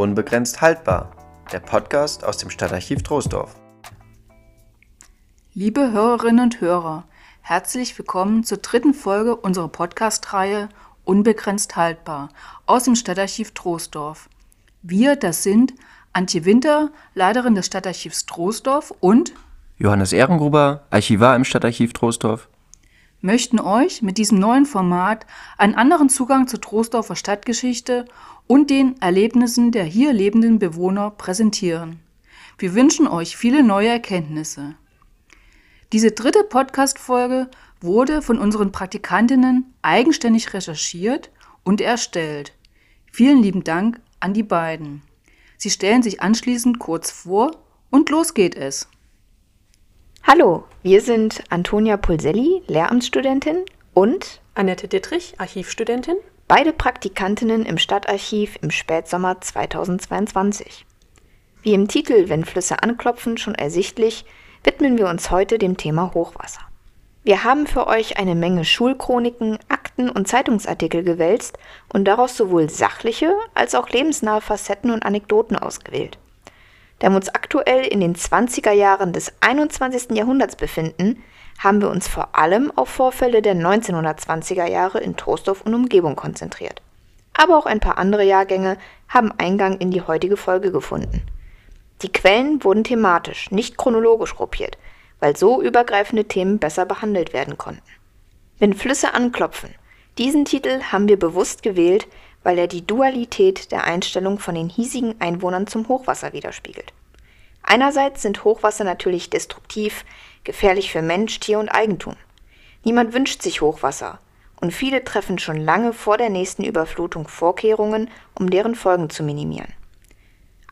Unbegrenzt haltbar, der Podcast aus dem Stadtarchiv Troisdorf. Liebe Hörerinnen und Hörer, herzlich willkommen zur dritten Folge unserer Podcast-Reihe Unbegrenzt haltbar aus dem Stadtarchiv Troisdorf. Wir, das sind Antje Winter, Leiterin des Stadtarchivs Troisdorf und Johannes Ehrengruber, Archivar im Stadtarchiv Troisdorf möchten euch mit diesem neuen Format einen anderen Zugang zur Troisdorfer Stadtgeschichte und den Erlebnissen der hier lebenden Bewohner präsentieren. Wir wünschen euch viele neue Erkenntnisse. Diese dritte Podcast-Folge wurde von unseren Praktikantinnen eigenständig recherchiert und erstellt. Vielen lieben Dank an die beiden. Sie stellen sich anschließend kurz vor und los geht es. Hallo, wir sind Antonia Pulselli, Lehramtsstudentin und Annette Dittrich, Archivstudentin. Beide Praktikantinnen im Stadtarchiv im Spätsommer 2022. Wie im Titel Wenn Flüsse anklopfen schon ersichtlich, widmen wir uns heute dem Thema Hochwasser. Wir haben für euch eine Menge Schulchroniken, Akten und Zeitungsartikel gewälzt und daraus sowohl sachliche als auch lebensnahe Facetten und Anekdoten ausgewählt da wir uns aktuell in den 20er Jahren des 21. Jahrhunderts befinden, haben wir uns vor allem auf Vorfälle der 1920er Jahre in Troisdorf und Umgebung konzentriert. Aber auch ein paar andere Jahrgänge haben Eingang in die heutige Folge gefunden. Die Quellen wurden thematisch, nicht chronologisch gruppiert, weil so übergreifende Themen besser behandelt werden konnten. Wenn Flüsse anklopfen, diesen Titel haben wir bewusst gewählt, weil er die Dualität der Einstellung von den hiesigen Einwohnern zum Hochwasser widerspiegelt. Einerseits sind Hochwasser natürlich destruktiv, gefährlich für Mensch, Tier und Eigentum. Niemand wünscht sich Hochwasser, und viele treffen schon lange vor der nächsten Überflutung Vorkehrungen, um deren Folgen zu minimieren.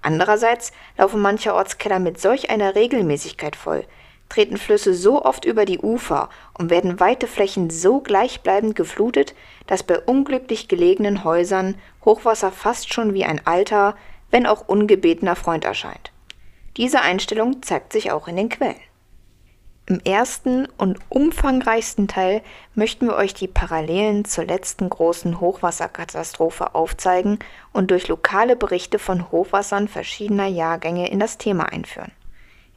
Andererseits laufen manche Ortskeller mit solch einer Regelmäßigkeit voll, treten Flüsse so oft über die Ufer und werden weite Flächen so gleichbleibend geflutet, dass bei unglücklich gelegenen Häusern Hochwasser fast schon wie ein alter, wenn auch ungebetener Freund erscheint. Diese Einstellung zeigt sich auch in den Quellen. Im ersten und umfangreichsten Teil möchten wir euch die Parallelen zur letzten großen Hochwasserkatastrophe aufzeigen und durch lokale Berichte von Hochwassern verschiedener Jahrgänge in das Thema einführen.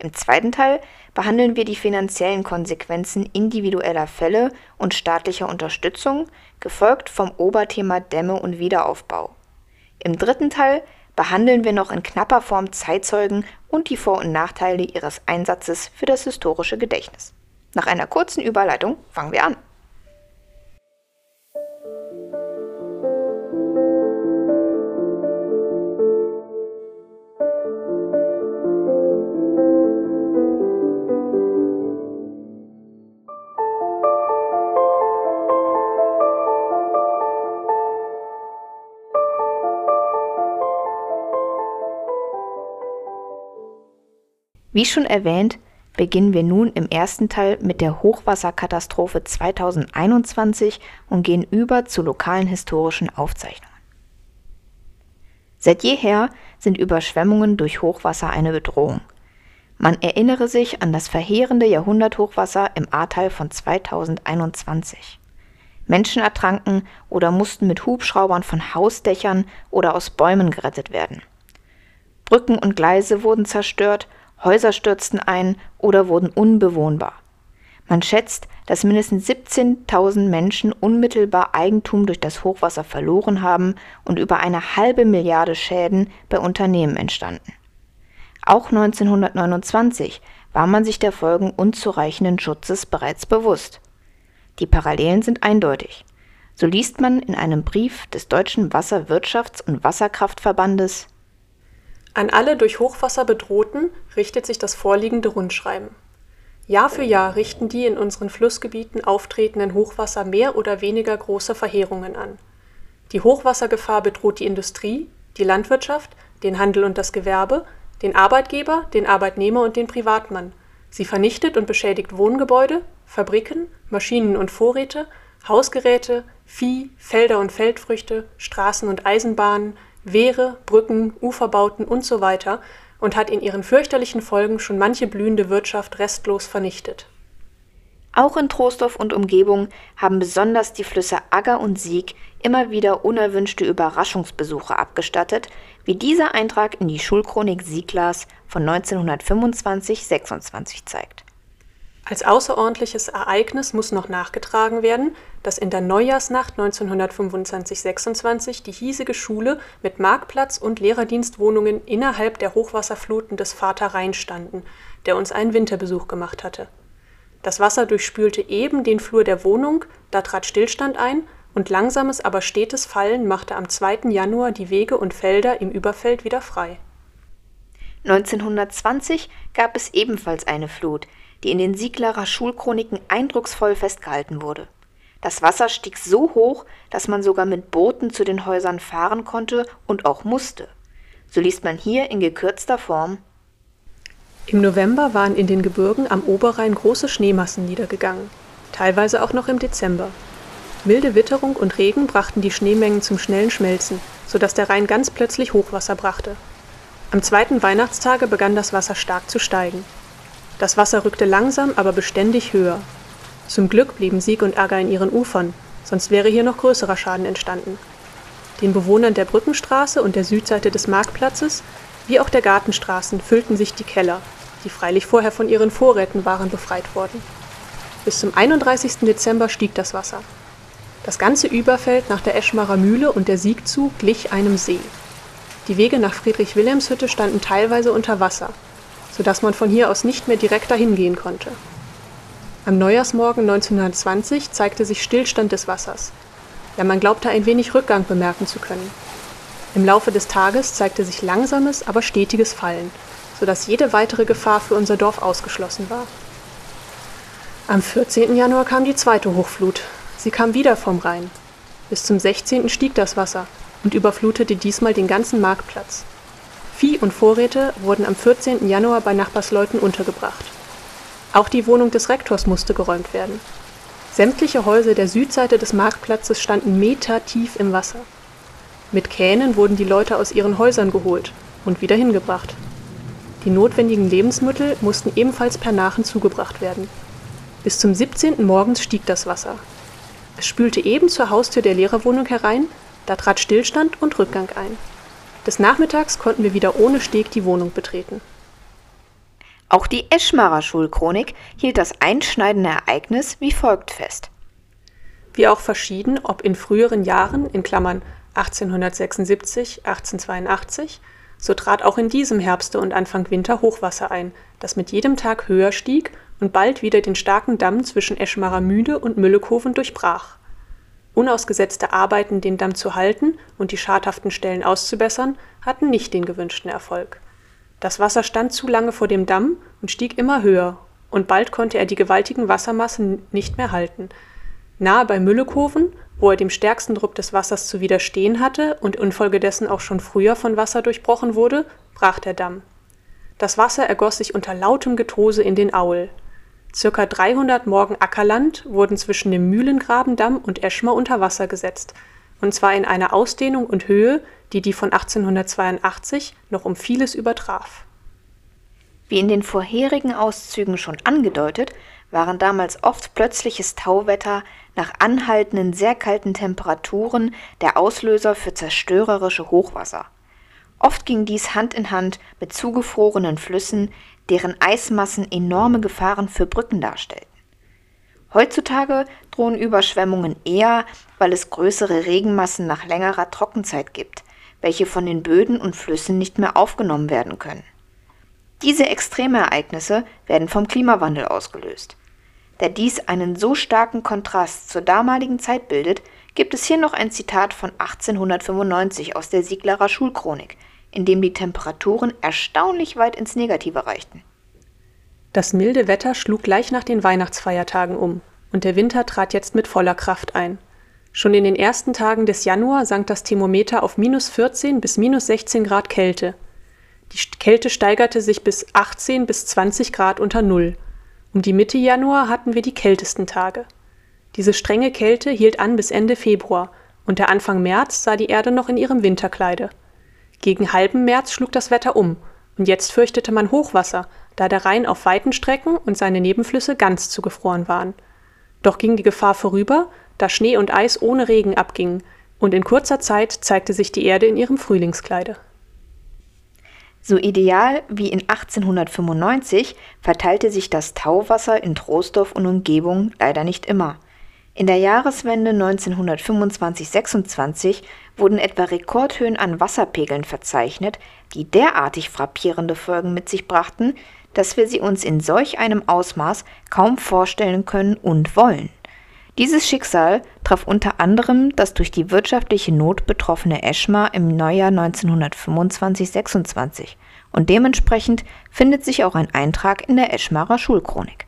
Im zweiten Teil behandeln wir die finanziellen Konsequenzen individueller Fälle und staatlicher Unterstützung, gefolgt vom Oberthema Dämme und Wiederaufbau. Im dritten Teil behandeln wir noch in knapper Form Zeitzeugen und die Vor- und Nachteile ihres Einsatzes für das historische Gedächtnis. Nach einer kurzen Überleitung fangen wir an. Wie schon erwähnt, beginnen wir nun im ersten Teil mit der Hochwasserkatastrophe 2021 und gehen über zu lokalen historischen Aufzeichnungen. Seit jeher sind Überschwemmungen durch Hochwasser eine Bedrohung. Man erinnere sich an das verheerende Jahrhunderthochwasser im Ahrtal von 2021. Menschen ertranken oder mussten mit Hubschraubern von Hausdächern oder aus Bäumen gerettet werden. Brücken und Gleise wurden zerstört Häuser stürzten ein oder wurden unbewohnbar. Man schätzt, dass mindestens 17.000 Menschen unmittelbar Eigentum durch das Hochwasser verloren haben und über eine halbe Milliarde Schäden bei Unternehmen entstanden. Auch 1929 war man sich der Folgen unzureichenden Schutzes bereits bewusst. Die Parallelen sind eindeutig. So liest man in einem Brief des Deutschen Wasserwirtschafts- und Wasserkraftverbandes an alle durch Hochwasser Bedrohten richtet sich das vorliegende Rundschreiben. Jahr für Jahr richten die in unseren Flussgebieten auftretenden Hochwasser mehr oder weniger große Verheerungen an. Die Hochwassergefahr bedroht die Industrie, die Landwirtschaft, den Handel und das Gewerbe, den Arbeitgeber, den Arbeitnehmer und den Privatmann. Sie vernichtet und beschädigt Wohngebäude, Fabriken, Maschinen und Vorräte, Hausgeräte, Vieh, Felder und Feldfrüchte, Straßen und Eisenbahnen, Wehre, Brücken, Uferbauten und so weiter und hat in ihren fürchterlichen Folgen schon manche blühende Wirtschaft restlos vernichtet. Auch in Troisdorf und Umgebung haben besonders die Flüsse Agger und Sieg immer wieder unerwünschte Überraschungsbesuche abgestattet, wie dieser Eintrag in die Schulchronik Sieglers von 1925-26 zeigt. Als außerordentliches Ereignis muss noch nachgetragen werden, dass in der Neujahrsnacht 1925-26 die hiesige Schule mit Marktplatz und Lehrerdienstwohnungen innerhalb der Hochwasserfluten des Vater Rhein standen, der uns einen Winterbesuch gemacht hatte. Das Wasser durchspülte eben den Flur der Wohnung, da trat Stillstand ein und langsames, aber stetes Fallen machte am 2. Januar die Wege und Felder im Überfeld wieder frei. 1920 gab es ebenfalls eine Flut, die in den Sieglerer Schulchroniken eindrucksvoll festgehalten wurde. Das Wasser stieg so hoch, dass man sogar mit Booten zu den Häusern fahren konnte und auch musste. So liest man hier in gekürzter Form Im November waren in den Gebirgen am Oberrhein große Schneemassen niedergegangen, teilweise auch noch im Dezember. Milde Witterung und Regen brachten die Schneemengen zum schnellen Schmelzen, so dass der Rhein ganz plötzlich Hochwasser brachte. Am zweiten Weihnachtstage begann das Wasser stark zu steigen. Das Wasser rückte langsam, aber beständig höher. Zum Glück blieben Sieg und Ärger in ihren Ufern, sonst wäre hier noch größerer Schaden entstanden. Den Bewohnern der Brückenstraße und der Südseite des Marktplatzes, wie auch der Gartenstraßen, füllten sich die Keller, die freilich vorher von ihren Vorräten waren befreit worden. Bis zum 31. Dezember stieg das Wasser. Das ganze Überfeld nach der Eschmarer Mühle und der Siegzug glich einem See. Die Wege nach Friedrich-Wilhelms-Hütte standen teilweise unter Wasser, sodass man von hier aus nicht mehr direkt dahin gehen konnte. Am Neujahrsmorgen 1920 zeigte sich Stillstand des Wassers. Ja, man glaubte ein wenig Rückgang bemerken zu können. Im Laufe des Tages zeigte sich langsames, aber stetiges Fallen, sodass jede weitere Gefahr für unser Dorf ausgeschlossen war. Am 14. Januar kam die zweite Hochflut, Sie kam wieder vom Rhein. Bis zum 16. stieg das Wasser und überflutete diesmal den ganzen Marktplatz. Vieh und Vorräte wurden am 14. Januar bei Nachbarsleuten untergebracht. Auch die Wohnung des Rektors musste geräumt werden. Sämtliche Häuser der Südseite des Marktplatzes standen metertief im Wasser. Mit Kähnen wurden die Leute aus ihren Häusern geholt und wieder hingebracht. Die notwendigen Lebensmittel mussten ebenfalls per Nachen zugebracht werden. Bis zum 17. morgens stieg das Wasser. Es spülte eben zur Haustür der Lehrerwohnung herein, da trat Stillstand und Rückgang ein. Des Nachmittags konnten wir wieder ohne Steg die Wohnung betreten. Auch die Eschmarer Schulchronik hielt das einschneidende Ereignis wie folgt fest. Wie auch verschieden, ob in früheren Jahren, in Klammern 1876, 1882, so trat auch in diesem Herbste und Anfang Winter Hochwasser ein, das mit jedem Tag höher stieg und bald wieder den starken Damm zwischen Eschmarer Mühle und Müllekoven durchbrach. Unausgesetzte Arbeiten, den Damm zu halten und die schadhaften Stellen auszubessern, hatten nicht den gewünschten Erfolg. Das Wasser stand zu lange vor dem Damm und stieg immer höher, und bald konnte er die gewaltigen Wassermassen nicht mehr halten. Nahe bei Müllekoven, wo er dem stärksten Druck des Wassers zu widerstehen hatte und infolgedessen auch schon früher von Wasser durchbrochen wurde, brach der Damm. Das Wasser ergoss sich unter lautem Getose in den Aul. Circa 300 Morgen Ackerland wurden zwischen dem Mühlengrabendamm und Eschmer unter Wasser gesetzt, und zwar in einer Ausdehnung und Höhe, die die von 1882 noch um vieles übertraf. Wie in den vorherigen Auszügen schon angedeutet, waren damals oft plötzliches Tauwetter nach anhaltenden sehr kalten Temperaturen der Auslöser für zerstörerische Hochwasser. Oft ging dies Hand in Hand mit zugefrorenen Flüssen, deren Eismassen enorme Gefahren für Brücken darstellten. Heutzutage drohen Überschwemmungen eher, weil es größere Regenmassen nach längerer Trockenzeit gibt, welche von den Böden und Flüssen nicht mehr aufgenommen werden können. Diese Extremereignisse werden vom Klimawandel ausgelöst. Da dies einen so starken Kontrast zur damaligen Zeit bildet, gibt es hier noch ein Zitat von 1895 aus der Sieglerer Schulchronik, in dem die Temperaturen erstaunlich weit ins Negative reichten. Das milde Wetter schlug gleich nach den Weihnachtsfeiertagen um, und der Winter trat jetzt mit voller Kraft ein. Schon in den ersten Tagen des Januar sank das Thermometer auf minus 14 bis minus 16 Grad Kälte. Die Kälte steigerte sich bis 18 bis 20 Grad unter Null. Um die Mitte Januar hatten wir die kältesten Tage. Diese strenge Kälte hielt an bis Ende Februar, und der Anfang März sah die Erde noch in ihrem Winterkleide. Gegen halben März schlug das Wetter um, und jetzt fürchtete man Hochwasser, da der Rhein auf weiten Strecken und seine Nebenflüsse ganz zugefroren waren. Doch ging die Gefahr vorüber, da Schnee und Eis ohne Regen abgingen, und in kurzer Zeit zeigte sich die Erde in ihrem Frühlingskleide. So ideal wie in 1895 verteilte sich das Tauwasser in Troisdorf und Umgebung leider nicht immer. In der Jahreswende 1925-26 wurden etwa Rekordhöhen an Wasserpegeln verzeichnet, die derartig frappierende Folgen mit sich brachten, dass wir sie uns in solch einem Ausmaß kaum vorstellen können und wollen. Dieses Schicksal traf unter anderem das durch die wirtschaftliche Not betroffene Eschmar im Neujahr 1925-26 und dementsprechend findet sich auch ein Eintrag in der Eschmarer Schulchronik.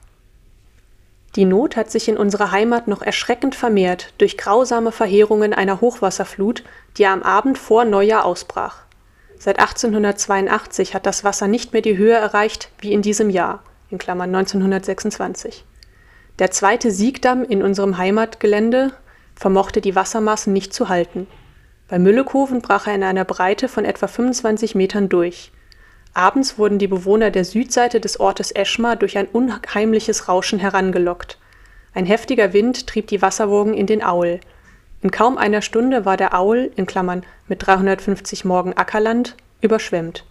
Die Not hat sich in unserer Heimat noch erschreckend vermehrt durch grausame Verheerungen einer Hochwasserflut, die am Abend vor Neujahr ausbrach. Seit 1882 hat das Wasser nicht mehr die Höhe erreicht wie in diesem Jahr in Klammern (1926). Der zweite Siegdamm in unserem Heimatgelände vermochte die Wassermassen nicht zu halten. Bei Müllekoven brach er in einer Breite von etwa 25 Metern durch. Abends wurden die Bewohner der Südseite des Ortes Eschmar durch ein unheimliches Rauschen herangelockt. Ein heftiger Wind trieb die Wasserwogen in den Aul. In kaum einer Stunde war der Aul in Klammern mit 350 Morgen Ackerland überschwemmt.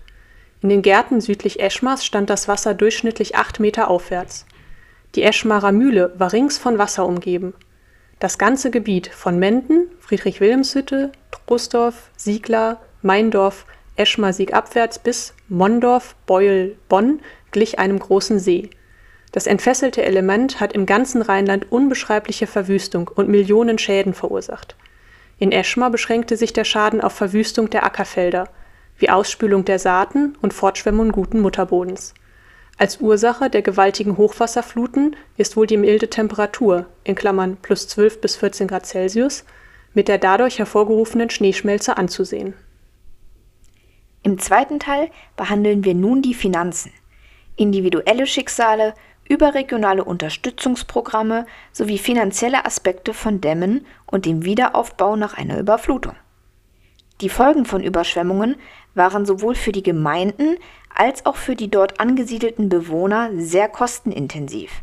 In den Gärten südlich Eschmars stand das Wasser durchschnittlich acht Meter aufwärts. Die Eschmarer Mühle war rings von Wasser umgeben. Das ganze Gebiet von Menden, Friedrich-Wilhelmshütte, Trostorf, Siegler, Meindorf, Eschmar-Sieg abwärts bis Mondorf, Beul, Bonn glich einem großen See. Das entfesselte Element hat im ganzen Rheinland unbeschreibliche Verwüstung und Millionen Schäden verursacht. In Eschmar beschränkte sich der Schaden auf Verwüstung der Ackerfelder, wie Ausspülung der Saaten und Fortschwemmung guten Mutterbodens. Als Ursache der gewaltigen Hochwasserfluten ist wohl die milde Temperatur plus 12 bis 14 Grad Celsius mit der dadurch hervorgerufenen Schneeschmelze anzusehen. Im zweiten Teil behandeln wir nun die Finanzen, individuelle Schicksale, überregionale Unterstützungsprogramme sowie finanzielle Aspekte von Dämmen und dem Wiederaufbau nach einer Überflutung. Die Folgen von Überschwemmungen waren sowohl für die Gemeinden als auch für die dort angesiedelten Bewohner sehr kostenintensiv.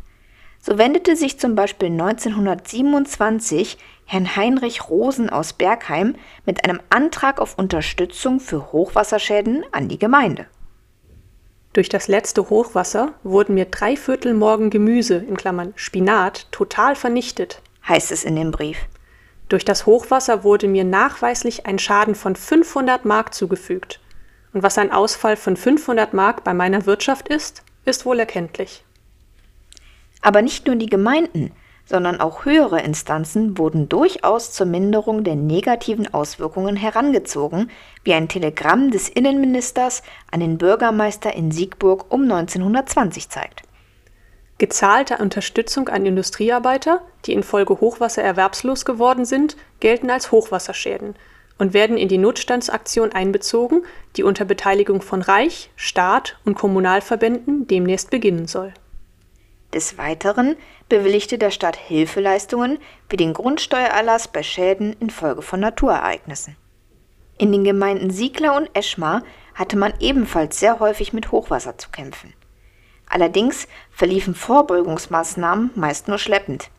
So wendete sich zum Beispiel 1927 Herrn Heinrich Rosen aus Bergheim mit einem Antrag auf Unterstützung für Hochwasserschäden an die Gemeinde. Durch das letzte Hochwasser wurden mir drei Viertel Morgen Gemüse in Klammern Spinat total vernichtet, heißt es in dem Brief. Durch das Hochwasser wurde mir nachweislich ein Schaden von 500 Mark zugefügt. Und was ein Ausfall von 500 Mark bei meiner Wirtschaft ist, ist wohl erkenntlich. Aber nicht nur die Gemeinden, sondern auch höhere Instanzen wurden durchaus zur Minderung der negativen Auswirkungen herangezogen, wie ein Telegramm des Innenministers an den Bürgermeister in Siegburg um 1920 zeigt. Gezahlte Unterstützung an Industriearbeiter, die infolge Hochwasser erwerbslos geworden sind, gelten als Hochwasserschäden und werden in die Notstandsaktion einbezogen, die unter Beteiligung von Reich, Staat und Kommunalverbänden demnächst beginnen soll. Des Weiteren bewilligte der Staat Hilfeleistungen wie den Grundsteuererlass bei Schäden infolge von Naturereignissen. In den Gemeinden Siegler und Eschmar hatte man ebenfalls sehr häufig mit Hochwasser zu kämpfen. Allerdings verliefen Vorbeugungsmaßnahmen meist nur schleppend.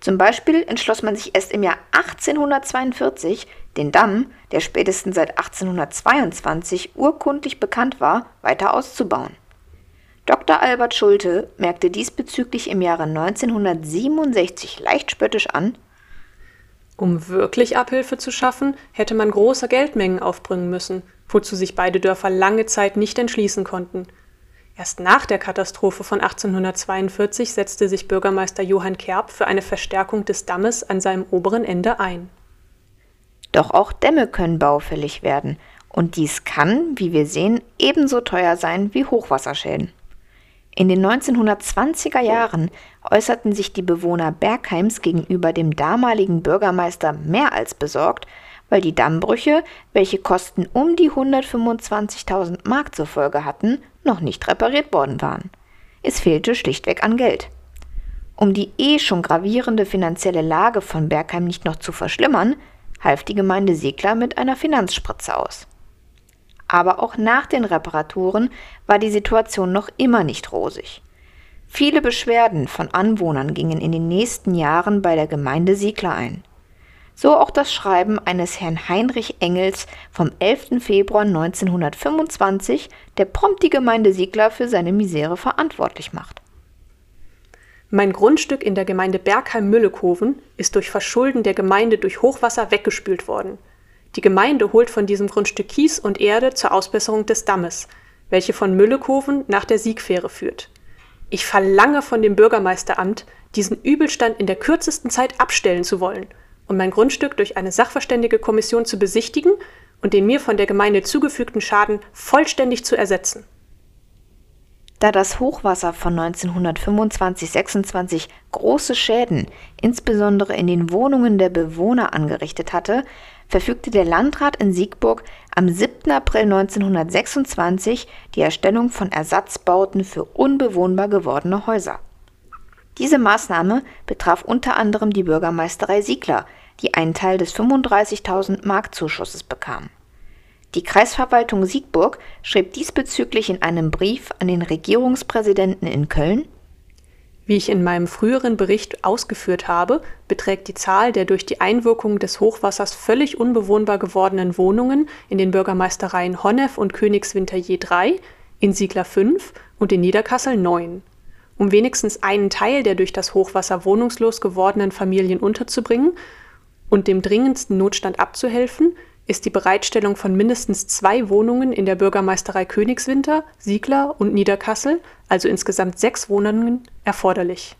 Zum Beispiel entschloss man sich erst im Jahr 1842, den Damm, der spätestens seit 1822 urkundlich bekannt war, weiter auszubauen. Dr. Albert Schulte merkte diesbezüglich im Jahre 1967 leicht spöttisch an, um wirklich Abhilfe zu schaffen, hätte man große Geldmengen aufbringen müssen, wozu sich beide Dörfer lange Zeit nicht entschließen konnten. Erst nach der Katastrophe von 1842 setzte sich Bürgermeister Johann Kerb für eine Verstärkung des Dammes an seinem oberen Ende ein. Doch auch Dämme können baufällig werden, und dies kann, wie wir sehen, ebenso teuer sein wie Hochwasserschäden. In den 1920er Jahren äußerten sich die Bewohner Bergheims gegenüber dem damaligen Bürgermeister mehr als besorgt, weil die Dammbrüche, welche Kosten um die 125.000 Mark zur Folge hatten, noch nicht repariert worden waren. Es fehlte schlichtweg an Geld. Um die eh schon gravierende finanzielle Lage von Bergheim nicht noch zu verschlimmern, half die Gemeinde Segler mit einer Finanzspritze aus. Aber auch nach den Reparaturen war die Situation noch immer nicht rosig. Viele Beschwerden von Anwohnern gingen in den nächsten Jahren bei der Gemeinde Siegler ein. So auch das Schreiben eines Herrn Heinrich Engels vom 11. Februar 1925, der prompt die Gemeinde Siegler für seine Misere verantwortlich macht. Mein Grundstück in der Gemeinde Bergheim-Müllekoven ist durch Verschulden der Gemeinde durch Hochwasser weggespült worden. Die Gemeinde holt von diesem Grundstück Kies und Erde zur Ausbesserung des Dammes, welche von Müllekoven nach der Siegfähre führt. Ich verlange von dem Bürgermeisteramt, diesen Übelstand in der kürzesten Zeit abstellen zu wollen und mein Grundstück durch eine sachverständige Kommission zu besichtigen und den mir von der Gemeinde zugefügten Schaden vollständig zu ersetzen. Da das Hochwasser von 1925-26 große Schäden, insbesondere in den Wohnungen der Bewohner, angerichtet hatte, verfügte der Landrat in Siegburg am 7. April 1926 die Erstellung von Ersatzbauten für unbewohnbar gewordene Häuser. Diese Maßnahme betraf unter anderem die Bürgermeisterei Siegler, die einen Teil des 35.000 Mark Zuschusses bekam. Die Kreisverwaltung Siegburg schrieb diesbezüglich in einem Brief an den Regierungspräsidenten in Köln Wie ich in meinem früheren Bericht ausgeführt habe, beträgt die Zahl der durch die Einwirkung des Hochwassers völlig unbewohnbar gewordenen Wohnungen in den Bürgermeistereien Honnef und Königswinter je drei, in Siegler fünf und in Niederkassel neun. Um wenigstens einen Teil der durch das Hochwasser wohnungslos gewordenen Familien unterzubringen und dem dringendsten Notstand abzuhelfen, ist die Bereitstellung von mindestens zwei Wohnungen in der Bürgermeisterei Königswinter, Siegler und Niederkassel, also insgesamt sechs Wohnungen, erforderlich.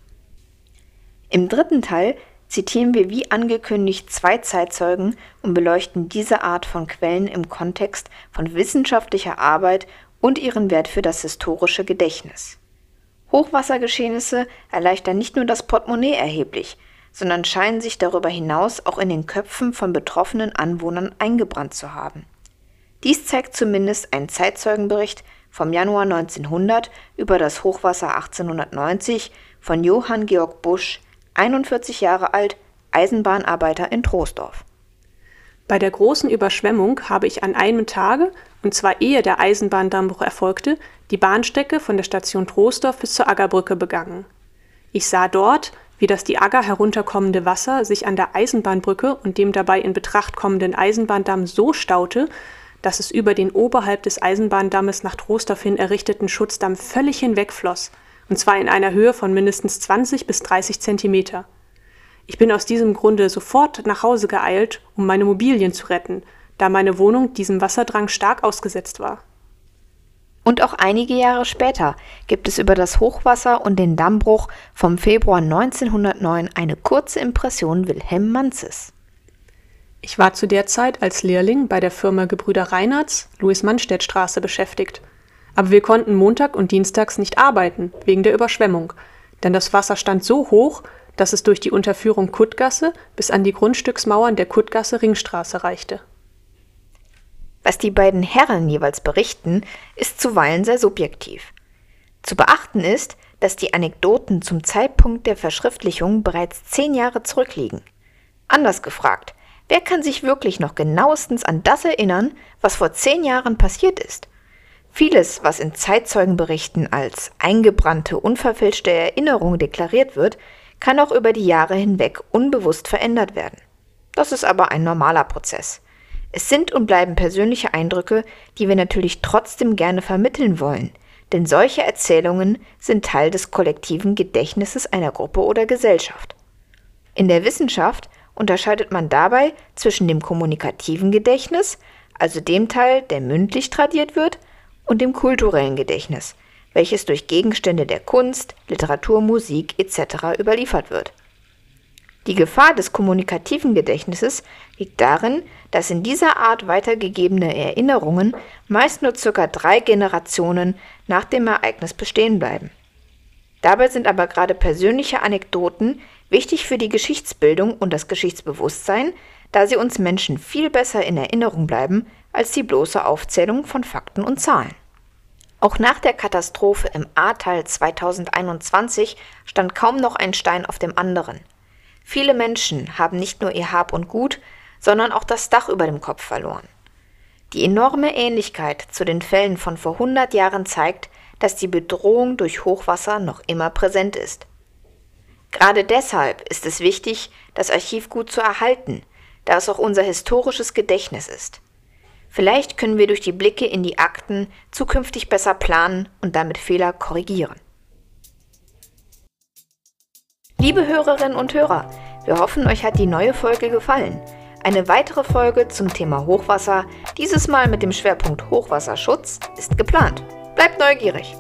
Im dritten Teil zitieren wir wie angekündigt zwei Zeitzeugen und beleuchten diese Art von Quellen im Kontext von wissenschaftlicher Arbeit und ihren Wert für das historische Gedächtnis. Hochwassergeschehnisse erleichtern nicht nur das Portemonnaie erheblich, sondern scheinen sich darüber hinaus auch in den Köpfen von betroffenen Anwohnern eingebrannt zu haben. Dies zeigt zumindest ein Zeitzeugenbericht vom Januar 1900 über das Hochwasser 1890 von Johann Georg Busch, 41 Jahre alt, Eisenbahnarbeiter in Troisdorf. Bei der großen Überschwemmung habe ich an einem Tage, und zwar ehe der Eisenbahndammbruch erfolgte, die Bahnstrecke von der Station Troisdorf bis zur Aggerbrücke begangen. Ich sah dort, wie das die Agger herunterkommende Wasser sich an der Eisenbahnbrücke und dem dabei in Betracht kommenden Eisenbahndamm so staute, dass es über den oberhalb des Eisenbahndammes nach Trostorf hin errichteten Schutzdamm völlig hinwegfloss, und zwar in einer Höhe von mindestens 20 bis 30 Zentimeter. Ich bin aus diesem Grunde sofort nach Hause geeilt, um meine Mobilien zu retten, da meine Wohnung diesem Wasserdrang stark ausgesetzt war. Und auch einige Jahre später gibt es über das Hochwasser und den Dammbruch vom Februar 1909 eine kurze Impression Wilhelm Manzes. Ich war zu der Zeit als Lehrling bei der Firma Gebrüder Reinhards, Louis-Mannstedt-Straße beschäftigt. Aber wir konnten Montag und Dienstags nicht arbeiten, wegen der Überschwemmung. Denn das Wasser stand so hoch, dass es durch die Unterführung Kuttgasse bis an die Grundstücksmauern der Kuttgasse Ringstraße reichte. Was die beiden Herren jeweils berichten, ist zuweilen sehr subjektiv. Zu beachten ist, dass die Anekdoten zum Zeitpunkt der Verschriftlichung bereits zehn Jahre zurückliegen. Anders gefragt, wer kann sich wirklich noch genauestens an das erinnern, was vor zehn Jahren passiert ist? Vieles, was in Zeitzeugenberichten als eingebrannte, unverfälschte Erinnerung deklariert wird, kann auch über die Jahre hinweg unbewusst verändert werden. Das ist aber ein normaler Prozess. Es sind und bleiben persönliche Eindrücke, die wir natürlich trotzdem gerne vermitteln wollen, denn solche Erzählungen sind Teil des kollektiven Gedächtnisses einer Gruppe oder Gesellschaft. In der Wissenschaft unterscheidet man dabei zwischen dem kommunikativen Gedächtnis, also dem Teil, der mündlich tradiert wird, und dem kulturellen Gedächtnis, welches durch Gegenstände der Kunst, Literatur, Musik etc. überliefert wird. Die Gefahr des kommunikativen Gedächtnisses liegt darin, dass in dieser Art weitergegebene Erinnerungen meist nur circa drei Generationen nach dem Ereignis bestehen bleiben. Dabei sind aber gerade persönliche Anekdoten wichtig für die Geschichtsbildung und das Geschichtsbewusstsein, da sie uns Menschen viel besser in Erinnerung bleiben als die bloße Aufzählung von Fakten und Zahlen. Auch nach der Katastrophe im Ahrtal 2021 stand kaum noch ein Stein auf dem anderen. Viele Menschen haben nicht nur ihr Hab und Gut, sondern auch das Dach über dem Kopf verloren. Die enorme Ähnlichkeit zu den Fällen von vor 100 Jahren zeigt, dass die Bedrohung durch Hochwasser noch immer präsent ist. Gerade deshalb ist es wichtig, das Archiv gut zu erhalten, da es auch unser historisches Gedächtnis ist. Vielleicht können wir durch die Blicke in die Akten zukünftig besser planen und damit Fehler korrigieren. Liebe Hörerinnen und Hörer, wir hoffen, euch hat die neue Folge gefallen. Eine weitere Folge zum Thema Hochwasser, dieses Mal mit dem Schwerpunkt Hochwasserschutz, ist geplant. Bleibt neugierig!